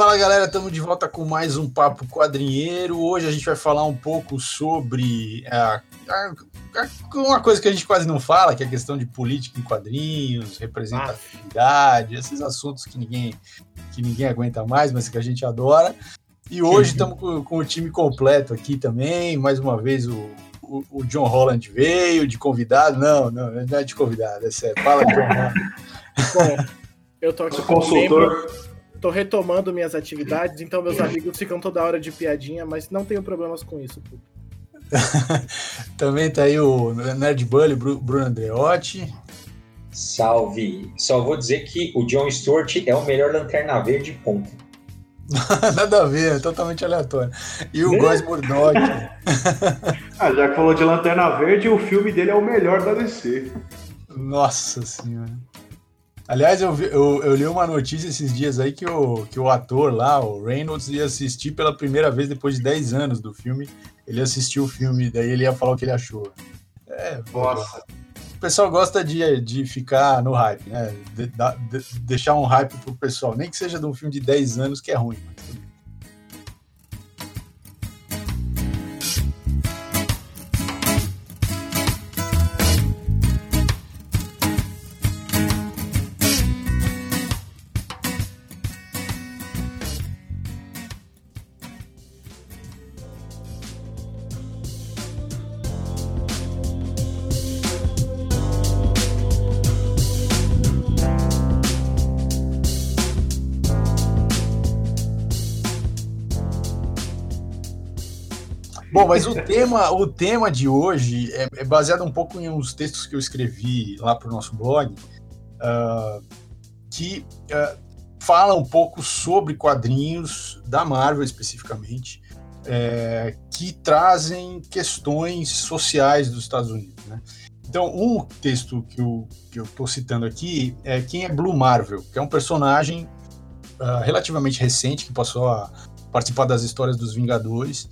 Fala galera, estamos de volta com mais um Papo Quadrinheiro. Hoje a gente vai falar um pouco sobre a, a, a, uma coisa que a gente quase não fala, que é a questão de política em quadrinhos, representatividade, ah. esses assuntos que ninguém, que ninguém aguenta mais, mas que a gente adora. E hoje estamos com, com, o time completo aqui também. Mais uma vez o, o, o, John Holland veio de convidado. Não, não, não é de convidado, é sério. Fala, John Holland. Bom, eu tô aqui como membro tô retomando minhas atividades, então meus amigos ficam toda hora de piadinha, mas não tenho problemas com isso. Também tá aí o Nerd Bully, Bruno Andreotti. Salve! Só vou dizer que o John Stewart é o melhor Lanterna Verde, ponto. Nada a ver, é totalmente aleatório. E o Góis Murdoch. ah, já que falou de Lanterna Verde, o filme dele é o melhor da DC. Nossa senhora. Aliás, eu, vi, eu, eu, li uma notícia esses dias aí que o, que o ator lá, o Reynolds, ia assistir pela primeira vez depois de 10 anos do filme. Ele assistiu o filme, daí ele ia falar o que ele achou. É, Nossa. O pessoal gosta de, de ficar no hype, né? De, de, deixar um hype pro pessoal. Nem que seja de um filme de 10 anos que é ruim. Mas Bom, mas o tema, o tema de hoje é, é, baseado um pouco em uns textos que eu escrevi lá para o nosso blog, uh, que uh, fala um pouco sobre quadrinhos da Marvel especificamente, é, que trazem questões sociais dos Estados Unidos. Né? Então, um texto que eu estou citando aqui é quem é Blue Marvel, que é um personagem uh, relativamente recente que passou a participar das histórias dos Vingadores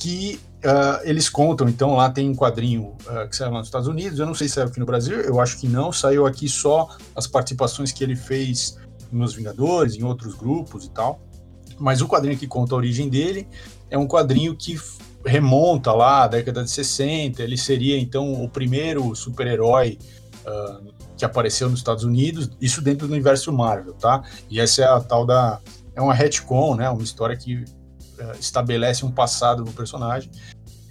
que uh, eles contam, então lá tem um quadrinho uh, que saiu lá nos Estados Unidos, eu não sei se saiu aqui no Brasil, eu acho que não, saiu aqui só as participações que ele fez nos Vingadores, em outros grupos e tal, mas o quadrinho que conta a origem dele é um quadrinho que remonta lá à década de 60, ele seria então o primeiro super-herói uh, que apareceu nos Estados Unidos, isso dentro do universo Marvel, tá? E essa é a tal da... é uma retcon, né, uma história que estabelece um passado no personagem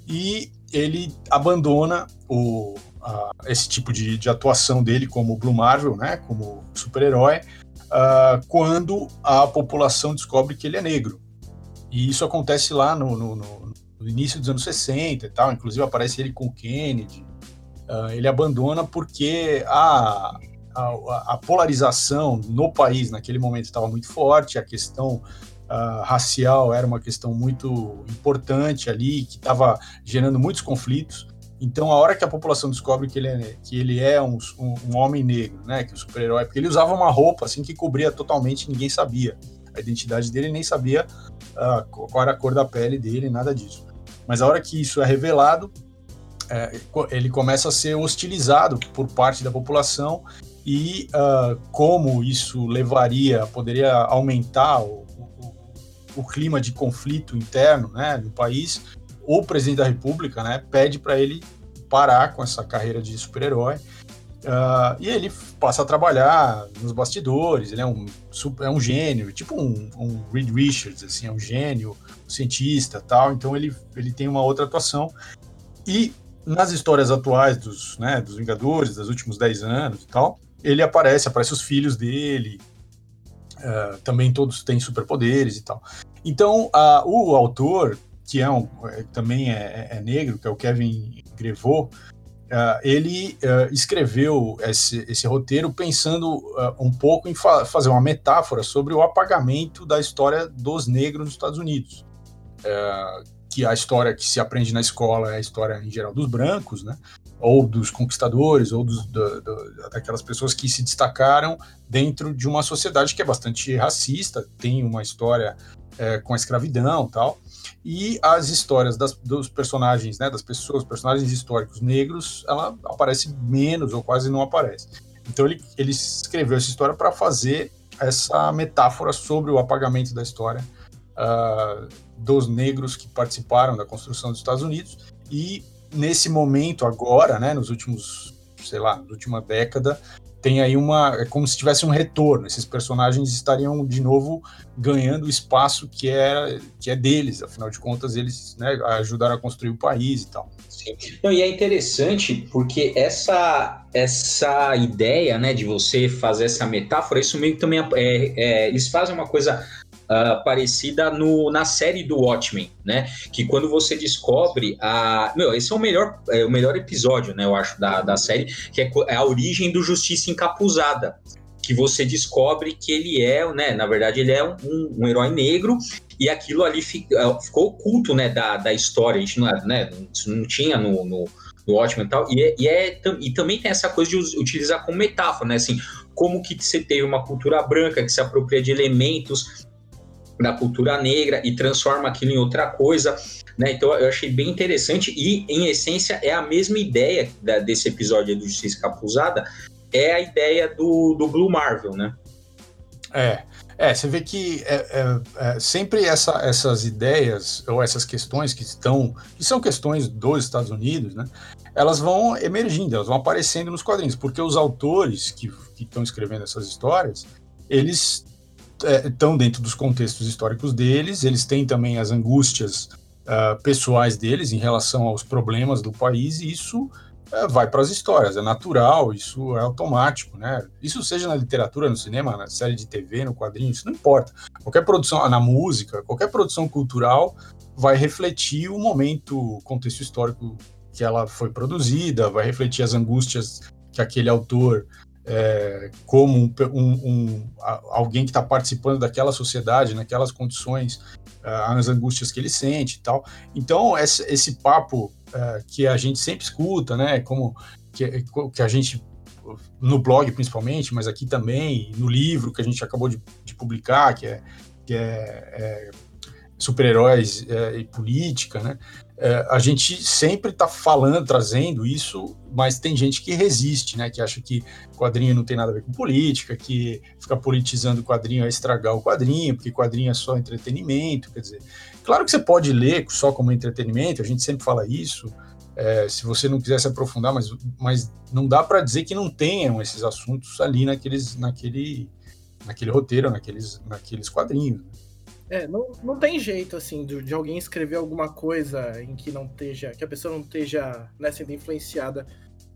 e ele abandona o, uh, esse tipo de, de, atuação dele como Blue Marvel, né, como super-herói, uh, quando a população descobre que ele é negro. E isso acontece lá no, no, no, no início dos anos 60 e tal, inclusive aparece ele com o Kennedy. Uh, ele abandona porque a, a, a, polarização no país naquele momento estava muito forte, a questão uh, racial era uma questão muito importante ali, que estava gerando muitos conflitos. Então, a hora que a população descobre que ele é, que ele é um, um, um homem negro, né, que o super-herói, porque ele usava uma roupa assim que cobria totalmente, ninguém sabia a identidade dele, nem sabia uh, qual era a cor da pele dele, nada disso. Mas a hora que isso é revelado, é, ele começa a ser hostilizado por parte da população e uh, como isso levaria, poderia aumentar o, o clima de conflito interno né, no país, o presidente da República né, pede para ele parar com essa carreira de super-herói. Uh, e ele passa a trabalhar nos bastidores, ele é um, é um gênio, tipo um, um Reed Richards, assim, é um gênio, um cientista tal, então ele, ele tem uma outra atuação. E nas histórias atuais dos, né, dos Vingadores, dos últimos 10 anos e tal, ele aparece, aparece os filhos dele, uh, também todos têm superpoderes e tal. Então, o autor, que é um, é, também é, é, negro, que é o Kevin Grevaux, uh, ele escreveu esse, esse, roteiro pensando um pouco em fa fazer uma metáfora sobre o apagamento da história dos negros nos Estados Unidos. Que a história que se aprende na escola é a história, em geral, dos brancos, né? ou dos conquistadores, ou dos, do, do, daquelas pessoas que se destacaram dentro de uma sociedade que é bastante racista, tem uma história é, com a escravidão tal, e as histórias das, dos personagens, né, das pessoas, personagens históricos negros, ela aparece menos ou quase não aparece. Então ele, ele escreveu essa história para fazer essa metáfora sobre o apagamento da história uh, dos negros que participaram da construção dos Estados Unidos e nesse momento agora, né, nos últimos, sei lá, última década, tem aí uma. É como se tivesse um retorno. Esses personagens estariam de novo ganhando o espaço que é, que é deles, afinal de contas, eles né, ajudaram a construir o país e tal. Sim. E é interessante porque essa, essa ideia né, de você fazer essa metáfora, isso meio que também é, é, eles fazem uma coisa uh, parecida no, na série do Watchmen, né? Que quando você descobre a. Meu, esse é o melhor, é o melhor episódio, né? Eu acho, da, da série, que é, é a origem do Justiça Encapuzada. Que você descobre que ele é, né? Na verdade, ele é um, um herói negro e aquilo ali é, ficou oculto, né? Da, da história. A gente não, né, não tinha no, no no Watchmen e tal, e, é, e, é, e também tem essa coisa de utilizar como metáfora, né, assim, como que você teve uma cultura branca que se apropria de elementos da cultura negra e transforma aquilo em outra coisa. Né? Então eu achei bem interessante e, em essência, é a mesma ideia da, desse episódio do Justiça Capuzada, é a ideia do, do Blue Marvel, né? É, é, você vê que é, é, é, sempre essa, essas ideias ou essas questões que estão, que são questões dos Estados Unidos, né? Elas vão emergindo, elas vão aparecendo nos quadrinhos, porque os autores que estão escrevendo essas histórias, eles estão é, dentro dos contextos históricos deles, eles têm também as angústias uh, pessoais deles em relação aos problemas do país, e isso uh, vai para as histórias, é natural, isso é automático, né? Isso seja na literatura, no cinema, na série de TV, no quadrinho, isso não importa. Qualquer produção, na música, qualquer produção cultural vai refletir o momento, o contexto histórico que ela foi produzida, vai refletir as angústias que aquele autor é, como um, um, um, alguém que está participando daquela sociedade, naquelas condições, uh, as angústias que ele sente e tal. Então, esse, esse papo uh, que a gente sempre escuta, né, como que, que, a gente, no blog principalmente, mas aqui também, no livro que a gente acabou de, de publicar, que é, que é, é super-heróis é, e política, né? É, a gente sempre está falando, trazendo isso, mas tem gente que resiste, né? Que acha que quadrinho não tem nada a ver com política, que fica politizando o quadrinho a estragar o quadrinho, porque quadrinho é só entretenimento. Quer dizer, claro que você pode ler só como entretenimento, a gente sempre fala isso. É, se você não quiser se aprofundar, mas, mas não dá para dizer que não tenham esses assuntos ali naqueles, naquele, naquele roteiro, naqueles, naqueles quadrinhos. Né? É, não, não tem jeito, assim, de, de, alguém escrever alguma coisa em que não esteja, que a pessoa não esteja né, sendo influenciada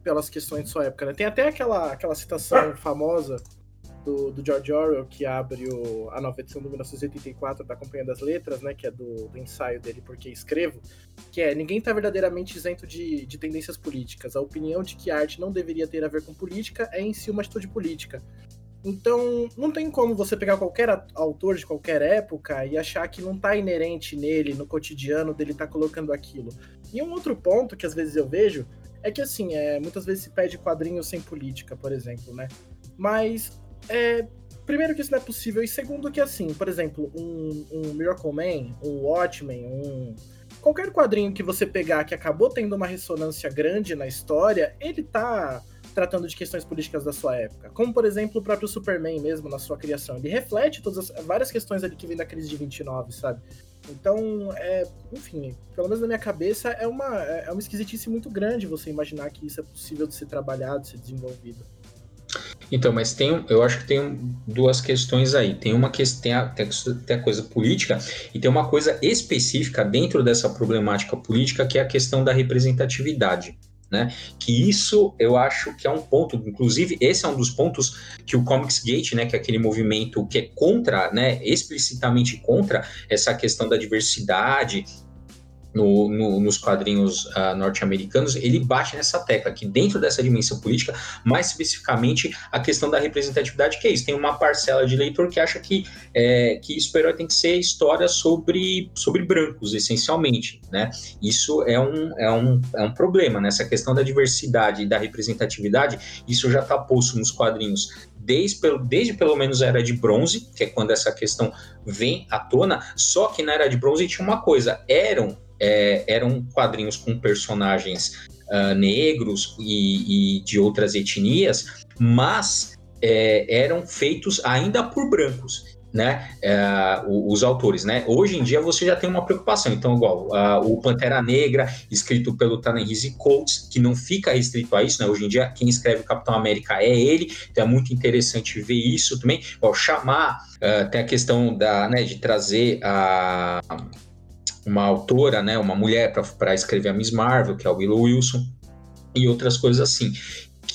pelas questões de sua época, né? Tem até aquela, aquela citação famosa do, do George Orwell, que abre o, a nova edição do 1984 da Companhia das Letras, né? Que é do, do ensaio dele Porque Escrevo, que é ninguém está verdadeiramente isento de, de tendências políticas. A opinião de que a arte não deveria ter a ver com política é em si uma atitude política. Então, não tem como você pegar qualquer autor de qualquer época e achar que não está inerente nele, no cotidiano dele tá colocando aquilo. E um outro ponto que às vezes eu vejo é que, assim, é, muitas vezes se pede quadrinhos sem política, por exemplo, né? Mas, é, primeiro que isso não é possível, e segundo que, assim, por exemplo, um, um Miracle Man, um Watchmen, um... Qualquer quadrinho que você pegar que acabou tendo uma ressonância grande na história, ele tá tratando de questões políticas da sua época. Como, por exemplo, o próprio Superman mesmo, na sua criação. Ele reflete todas as várias questões ali que vem da crise de 29, sabe? Então, é, enfim, pelo menos na minha cabeça, é uma, é uma esquisitice muito grande você imaginar que isso é possível de ser trabalhado, de ser desenvolvido. Então, mas tem, eu acho que tem duas questões aí. Tem uma que tem a, tem a coisa política e tem uma coisa específica dentro dessa problemática política que é a questão da representatividade né? Que isso eu acho que é um ponto, inclusive esse é um dos pontos que o Comics Gate, né, que é aquele movimento que é contra, né, explicitamente contra essa questão da diversidade no, no, nos quadrinhos uh, norte-americanos, ele bate nessa tecla, que dentro dessa dimensão política, mais especificamente a questão da representatividade, que é isso, tem uma parcela de leitor que acha que, é, que super-herói tem que ser história sobre, sobre brancos, essencialmente, né? Isso é um, é um, é um problema, né? Essa questão da diversidade e da representatividade, isso já está posto nos quadrinhos desde, desde pelo menos a Era de Bronze, que é quando essa questão vem à tona, só que na Era de Bronze tinha uma coisa, eram é, eram quadrinhos com personagens uh, negros e, e, de outras etnias, mas é, eram feitos ainda por brancos né, é, os, autores, né? Hoje em dia você já tem uma preocupação. Então, igual uh, o Pantera Negra, escrito pelo Tanahisi Coates, que não fica restrito a isso, né? Hoje em dia quem escreve o Capitão América é ele, então é muito interessante ver isso também. Igual, chamar, uh, tem a questão da, né, de trazer a uma autora, né, uma mulher para escrever a Miss Marvel, que é o Willow Wilson, e outras coisas assim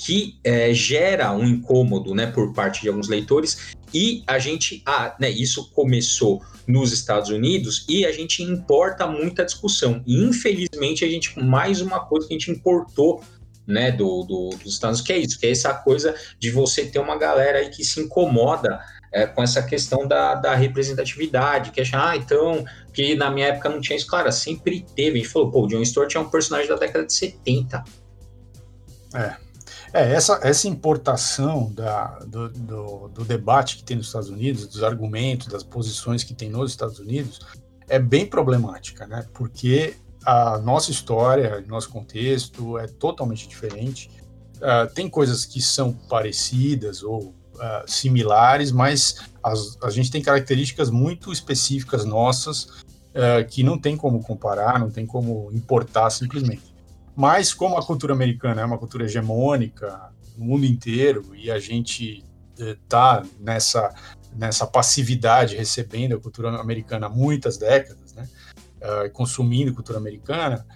que é, gera um incômodo né, por parte de alguns leitores, e a gente, ah, né, isso começou nos Estados Unidos e a gente importa muita discussão. E infelizmente a gente, mais uma coisa que a gente importou né, do, do, dos Estados Unidos, que é isso, que é essa coisa de você ter uma galera aí que se incomoda é, com essa questão da, da representatividade, que acha, ah, então, que na minha época não tinha isso. Claro, sempre teve. A gente falou, pô, o John Stewart é um personagem da década de 70. É, é, essa, essa importação da, do, do, do, debate que tem nos Estados Unidos, dos argumentos, das posições que tem nos Estados Unidos, é bem problemática, né? Porque a nossa história, nosso contexto é totalmente diferente. Uh, tem coisas que são parecidas ou uh, similares, mas as, a gente tem características muito específicas nossas uh, que não tem como comparar, não tem como importar simplesmente. Mas como a cultura americana é uma cultura hegemônica no mundo inteiro e a gente está eh, nessa nessa passividade recebendo a cultura americana há muitas décadas, né, uh, consumindo cultura americana,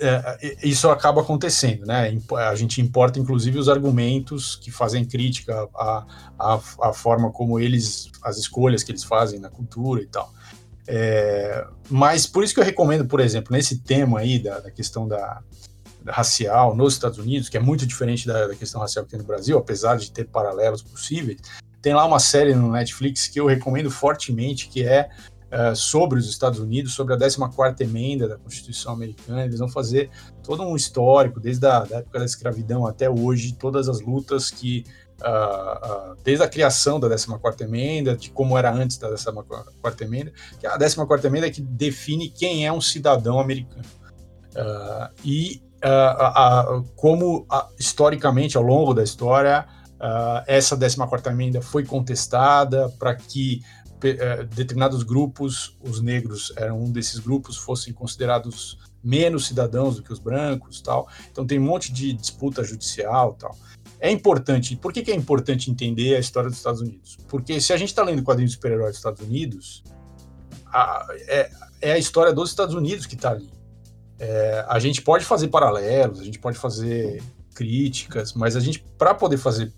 uh, isso acaba acontecendo, né? A gente importa inclusive os argumentos que fazem crítica à, à, à forma como eles, as escolhas que eles fazem na cultura e tal. É, mas por isso que eu recomendo, por exemplo, nesse tema aí da, da questão da, racial nos Estados Unidos, que é muito diferente da, da, questão racial que tem no Brasil, apesar de ter paralelos possíveis. Tem lá uma série no Netflix que eu recomendo fortemente, que é uh, sobre os Estados Unidos, sobre a 14ª emenda da Constituição Americana. Eles vão fazer todo um histórico, desde a da época da escravidão até hoje, todas as lutas que Uh, uh, desde a criação da 14ª emenda, de como era antes da 14ª emenda, que a 14ª emenda é que define quem é um cidadão americano. Uh, e uh, como historicamente, ao longo da história, essa 14ª emenda foi contestada para que determinados grupos, os negros eram um desses grupos, fossem considerados menos cidadãos do que os brancos, tal. Então tem um monte de disputa judicial, tal. É importante. Por que, que é importante entender a história dos Estados Unidos? Porque se a gente está lendo quadrinhos de super-heróis dos Estados Unidos, a, é, é, a história dos Estados Unidos que está ali. É, a gente pode fazer paralelos, a gente pode fazer críticas, mas a gente, para poder fazer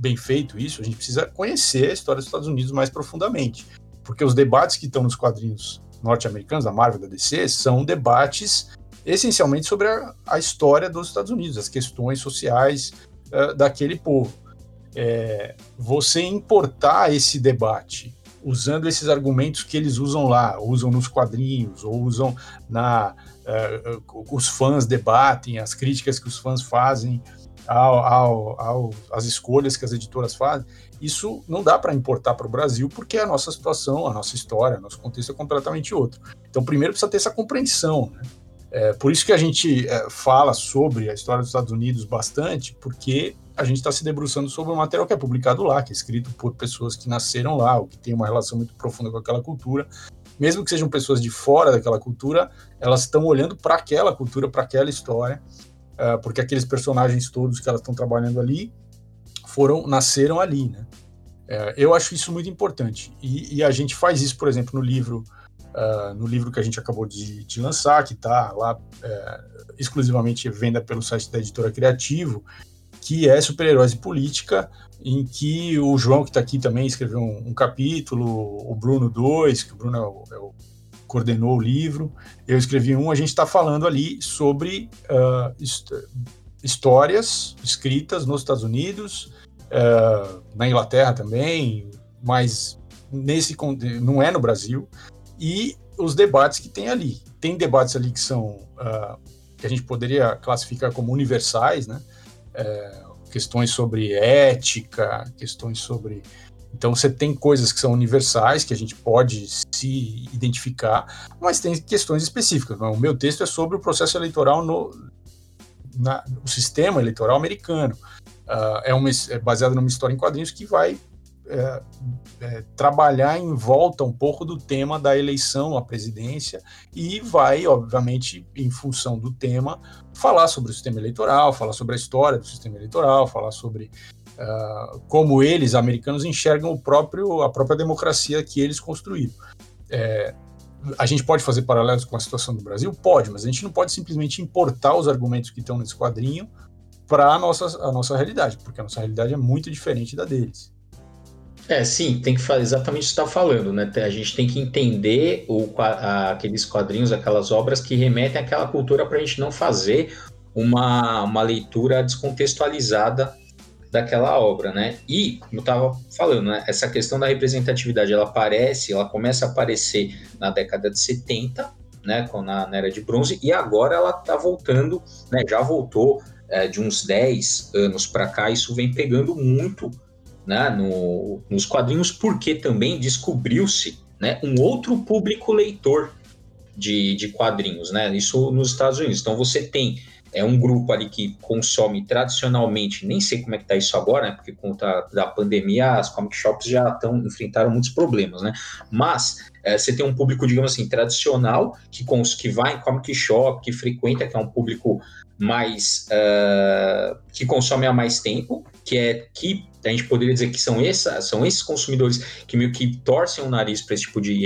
bem feito isso, a gente precisa conhecer a história dos Estados Unidos mais profundamente. Porque os debates que estão nos quadrinhos norte-americanos, da Marvel, da DC, são debates essencialmente sobre a, a história dos Estados Unidos, as questões sociais uh, daquele povo. É, você importar esse debate usando esses argumentos que eles usam lá, usam nos quadrinhos, ou usam na. Uh, os fãs debatem, as críticas que os fãs fazem ao, ao, ao, escolhas que as editoras fazem, isso não dá para importar para o Brasil, porque a nossa situação, a nossa história, nosso contexto é completamente outro. Então, primeiro precisa ter essa compreensão. Né? É, por isso que a gente é, fala sobre a história dos Estados Unidos bastante, porque a gente está se debruçando sobre o material que é publicado lá, que é escrito por pessoas que nasceram lá, ou que têm uma relação muito profunda com aquela cultura. Mesmo que sejam pessoas de fora daquela cultura, elas estão olhando para aquela cultura, para aquela história, uh, porque aqueles personagens todos que elas estão trabalhando ali foram nasceram ali, né? Uh, eu acho isso muito importante e, e, a gente faz isso, por exemplo, no livro uh, no livro que a gente acabou de, de lançar, que está lá é, exclusivamente venda pelo site da editora Criativo, que é Super-Heróis e Política, em que o João, que está aqui também, escreveu um, um, capítulo, o Bruno dois, que o Bruno é o, é o, coordenou o livro, eu escrevi um, a gente está falando ali sobre uh, hist histórias escritas nos Estados Unidos, uh, na Inglaterra também, mas nesse não é no Brasil, e os debates que tem ali. Tem debates ali que são uh, que a gente poderia classificar como universais, né? é, questões sobre ética, questões sobre. Então você tem coisas que são universais, que a gente pode se identificar, mas tem questões específicas. O meu texto é sobre o processo eleitoral no na, o sistema eleitoral americano. uh, é, uma, é baseada numa história em quadrinhos que vai é, é, trabalhar em volta um pouco do tema da eleição à presidência e vai, obviamente, em função do tema, falar sobre o sistema eleitoral, falar sobre a história do sistema eleitoral, falar sobre uh, como eles, americanos, enxergam o próprio, a própria democracia que eles construíram. É, a gente pode fazer paralelos com a situação do Brasil? Pode, mas a gente não pode simplesmente importar os argumentos que estão nesse quadrinho para a nossa, a nossa realidade, porque a nossa realidade é muito diferente da deles. É, sim, tem que fazer exatamente o que está falando, né? A gente tem que entender o, a, aqueles quadrinhos, aquelas obras que remetem àquela cultura para a gente não fazer uma, uma leitura descontextualizada daquela obra, né? E, como eu estava falando, né, essa questão da representatividade, ela aparece, ela começa a aparecer na década de 70, né, na, na era de bronze, e agora ela está voltando, né, já voltou é, de uns 10 anos para cá, isso vem pegando muito né, no, nos quadrinhos, porque também descobriu-se né, um outro público leitor de, de quadrinhos, né, isso nos Estados Unidos. Então você tem é um grupo ali que consome tradicionalmente, nem sei como é que tá isso agora, né? Porque com a da pandemia as comic shops já estão enfrentaram muitos problemas, né? Mas é, você tem um público, digamos assim, tradicional que, cons, que vai em comic shop, que frequenta, que é um público mais uh, que consome há mais tempo, que é que a gente poderia dizer que são, essa, são esses consumidores que meio que torcem o nariz para esse tipo de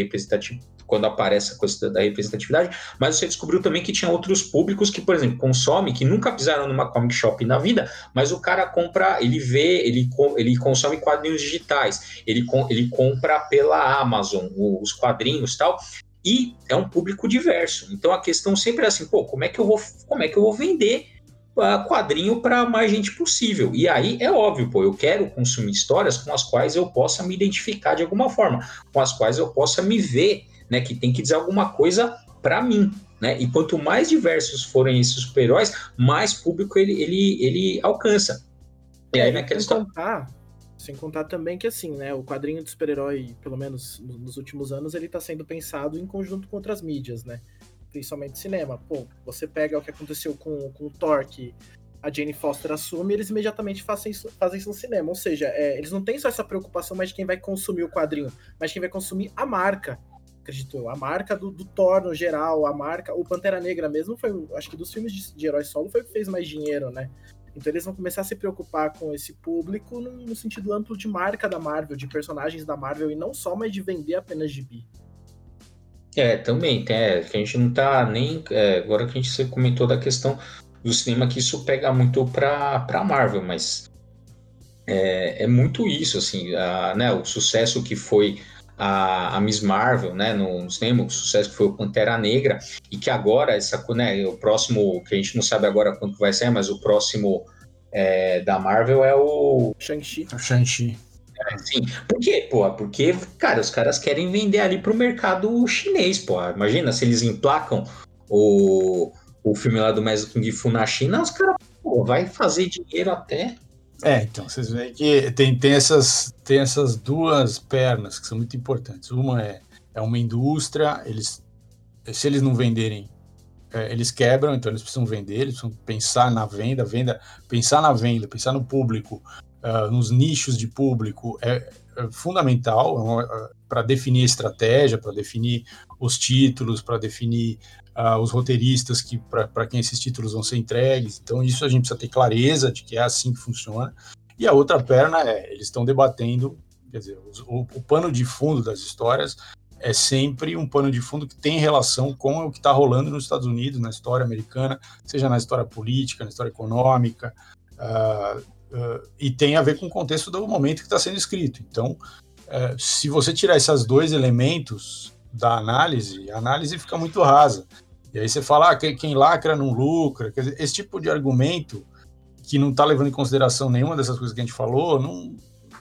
quando aparece a coisa da representatividade, mas você descobriu também que tinha outros públicos que, por exemplo, consomem, que nunca pisaram numa comic shop na vida, mas o cara compra, ele vê, ele, ele consome quadrinhos digitais, ele, ele compra pela Amazon os quadrinhos tal, e é um público diverso. Então a questão sempre é assim, pô, como é que eu vou, como é que eu vou vender uh, quadrinho para mais gente possível? E aí é óbvio, pô, eu quero consumir histórias com as quais eu possa me identificar de alguma forma, com as quais eu possa me ver né, que tem que dizer alguma coisa para mim, né? E quanto mais diversos forem esses super-heróis, mais público ele, ele, ele alcança. E aí, naquela história... contar, sem contar também que, assim, né, o quadrinho de super-herói, pelo menos nos últimos anos, ele tá sendo pensado em conjunto com outras mídias, né? Principalmente cinema. Pô, você pega o que aconteceu com, com o Thor, que a Jane Foster assume, eles imediatamente fazem isso, fazem isso no cinema. Ou seja, é, eles não têm só essa preocupação mais de quem vai consumir o quadrinho, mas de quem vai consumir a marca acredito eu. A marca do, do, Thor no geral, a marca. O Pantera Negra mesmo foi, acho que dos filmes de, de herói solo foi o que fez mais dinheiro, né? Então eles vão começar a se preocupar com esse público no, no sentido amplo de marca da Marvel, de personagens da Marvel, e não só mais de vender apenas gibi. É, também, é, que a gente não tá nem. É, agora que a gente comentou da questão do cinema, que isso pega muito pra, pra Marvel, mas é, é muito isso, assim, a, né, o sucesso que foi a, a Miss Marvel, né, no, no cinema, o sucesso que foi o Pantera Negra, e que agora, essa, né, o próximo, que a gente não sabe agora quando vai ser, mas o próximo é, da Marvel é o... Shang-Chi. O Shang-Chi. É, sim. Por quê, pô? Porque, cara, os caras querem vender ali pro mercado chinês, pô. Imagina se eles emplacam o, o filme lá do Mestre Kung Fu na China, os caras, pô, vai fazer dinheiro até é, então, vocês veem que tem, tem, essas, tem essas duas pernas que são muito importantes. Uma é, é uma indústria, eles, se eles não venderem, é, eles quebram, então eles precisam vender, eles precisam pensar na venda, venda, pensar na venda, pensar no público, uh, nos nichos de público, é, é fundamental é, para definir a estratégia, para definir os títulos, para definir os roteiristas que para quem esses títulos vão ser entregues. Então, isso a gente precisa ter clareza de que é assim que funciona. E a outra perna é, eles estão debatendo, quer dizer, o, o pano de fundo das histórias é sempre um pano de fundo que tem relação com o que está rolando nos Estados Unidos, na história americana, seja na história política, na história econômica, uh, uh, e tem a ver com o contexto do momento que está sendo escrito. Então, uh, se você tirar esses dois elementos da análise, a análise fica muito rasa. E aí você fala, ah, quem lacra não lucra. Quer dizer, esse tipo de argumento que não está levando em consideração nenhuma dessas coisas que a gente falou, não,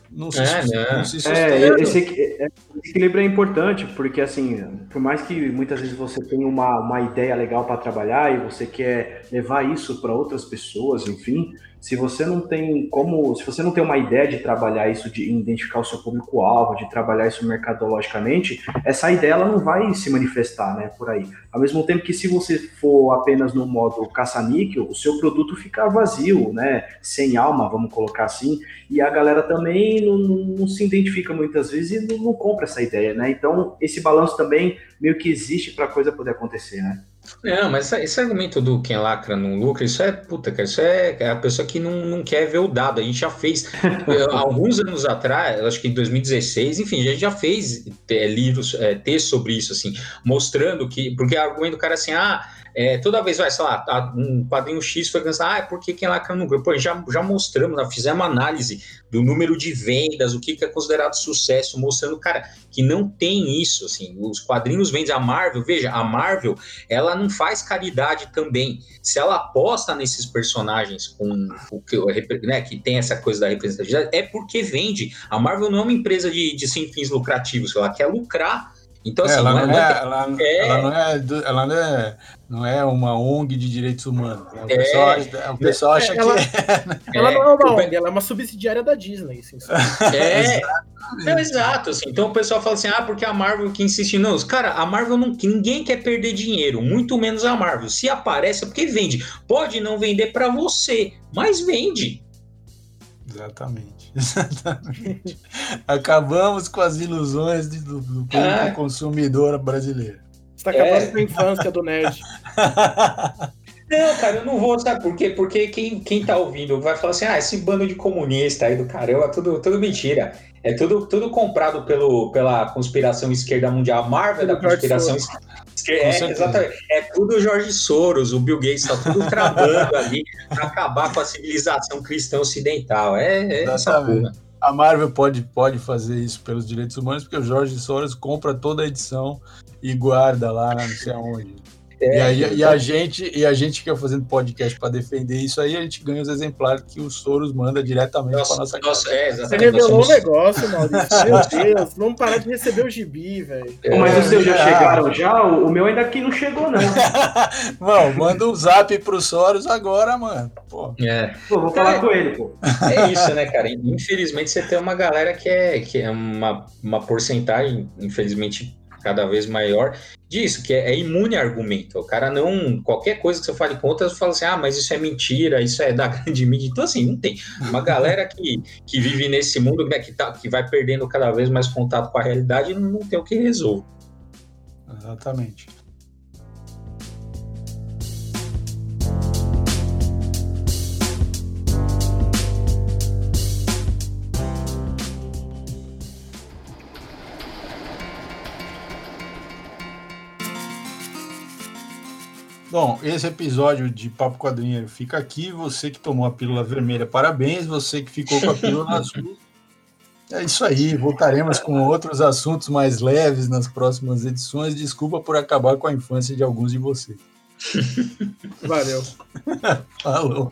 não se, é, né? não se É, esse, esse, equilíbrio é importante, porque assim, por mais que muitas vezes você tenha uma, uma ideia legal para trabalhar e você quer levar isso para outras pessoas, enfim, se você não tem como, se você não tem uma ideia de trabalhar isso, de identificar o seu público-alvo, de trabalhar isso mercadologicamente, essa ideia ela não vai se manifestar, né, por aí. Ao mesmo tempo que se você for apenas no modo caça-níquel, o seu produto fica vazio, né, sem alma, vamos colocar assim, e a galera também não, não se identifica muitas vezes e não, não compra essa ideia, né. Então esse balanço também meio que existe para a coisa poder acontecer, né. Não, mas esse argumento do quem lacra não lucra, isso é puta, cara, isso é, é a pessoa que não, não quer ver o dado. A gente já fez alguns anos atrás, acho que em 2016, enfim, a gente já fez é, livros, é, textos sobre isso, assim, mostrando que, porque o argumento do cara é assim, ah, é, toda vez vai, sei lá, um quadrinho X foi cancelado, ah, é porque quem lacra no grupo? Pô, já, já mostramos, já fizemos análise do número de vendas, o que, que é considerado sucesso, mostrando, cara, que não tem isso, assim, os quadrinhos vendem a Marvel, veja, a Marvel, ela não faz caridade também. Se ela aposta nesses personagens com o que, né, que tem essa coisa da representatividade, é porque vende. A Marvel não é uma empresa de, de sem fins lucrativos, ela quer lucrar então, assim, ela, não é, ela, é... ela, não é, ela não é, não é uma ONG de direitos humanos. Né? O é. pessoal, é, o pessoal acha ela, que é. Ela não é uma ONG, ela é uma subsidiária da Disney. Assim, é, é, exato. Assim. Então o pessoal fala assim: ah, porque a Marvel que insiste. Não, cara, a Marvel não. Ninguém quer perder dinheiro, muito menos a Marvel. Se aparece é porque vende. Pode não vender para você, mas vende. Exatamente. Exatamente. Acabamos com as ilusões do, do ah. consumidor brasileiro. Você tá acabando é. com a infância do nerd. Não, cara, eu não vou, sabe por quê? Porque quem, quem tá ouvindo vai falar assim: ah, esse bando de comunista aí do caramba, tudo, tudo mentira. É tudo, tudo comprado pelo, pela conspiração esquerda mundial. A Marvel é da conspiração esquerda. É, exatamente. É tudo o Jorge Soros, o Bill Gates, tá tudo travando ali para acabar com a civilização cristã ocidental. É, é essa porra. A Marvel pode, pode fazer isso pelos direitos humanos, porque o Jorge Soros compra toda a edição e guarda lá, não sei aonde. É, e, aí, e, a gente, e a gente que é fazendo podcast para defender isso aí, a gente ganha os exemplares que o Soros manda diretamente para nossa, nossa casa. É, Você revelou o somos... um negócio, Maurício. Meu Deus, vamos parar de receber o gibi, velho. É, mas os seus já chegaram já? O meu ainda aqui não chegou, não. Mano, manda um zap pro Soros agora, mano. Pô. É. Pô, vou falar é, com ele, pô. É isso, né, cara? Infelizmente você tem uma galera que é, que é uma, uma porcentagem, infelizmente, cada vez maior disso, que é, é, imune a argumento. O cara não. Qualquer coisa que você fale contra, você fala assim, ah, mas isso é mentira, isso é da grande mídia. Então, assim, não tem. Uma galera que, que vive nesse mundo, né, que, tá, que vai perdendo cada vez mais contato com a realidade, não, tem o que resolver. Exatamente. Bom, esse episódio de Papo Quadrinheiro fica aqui. Você que tomou a pílula vermelha, parabéns. Você que ficou com a pílula azul. É isso aí. Voltaremos com outros assuntos mais leves nas próximas edições. Desculpa por acabar com a infância de alguns de vocês. Valeu. Falou.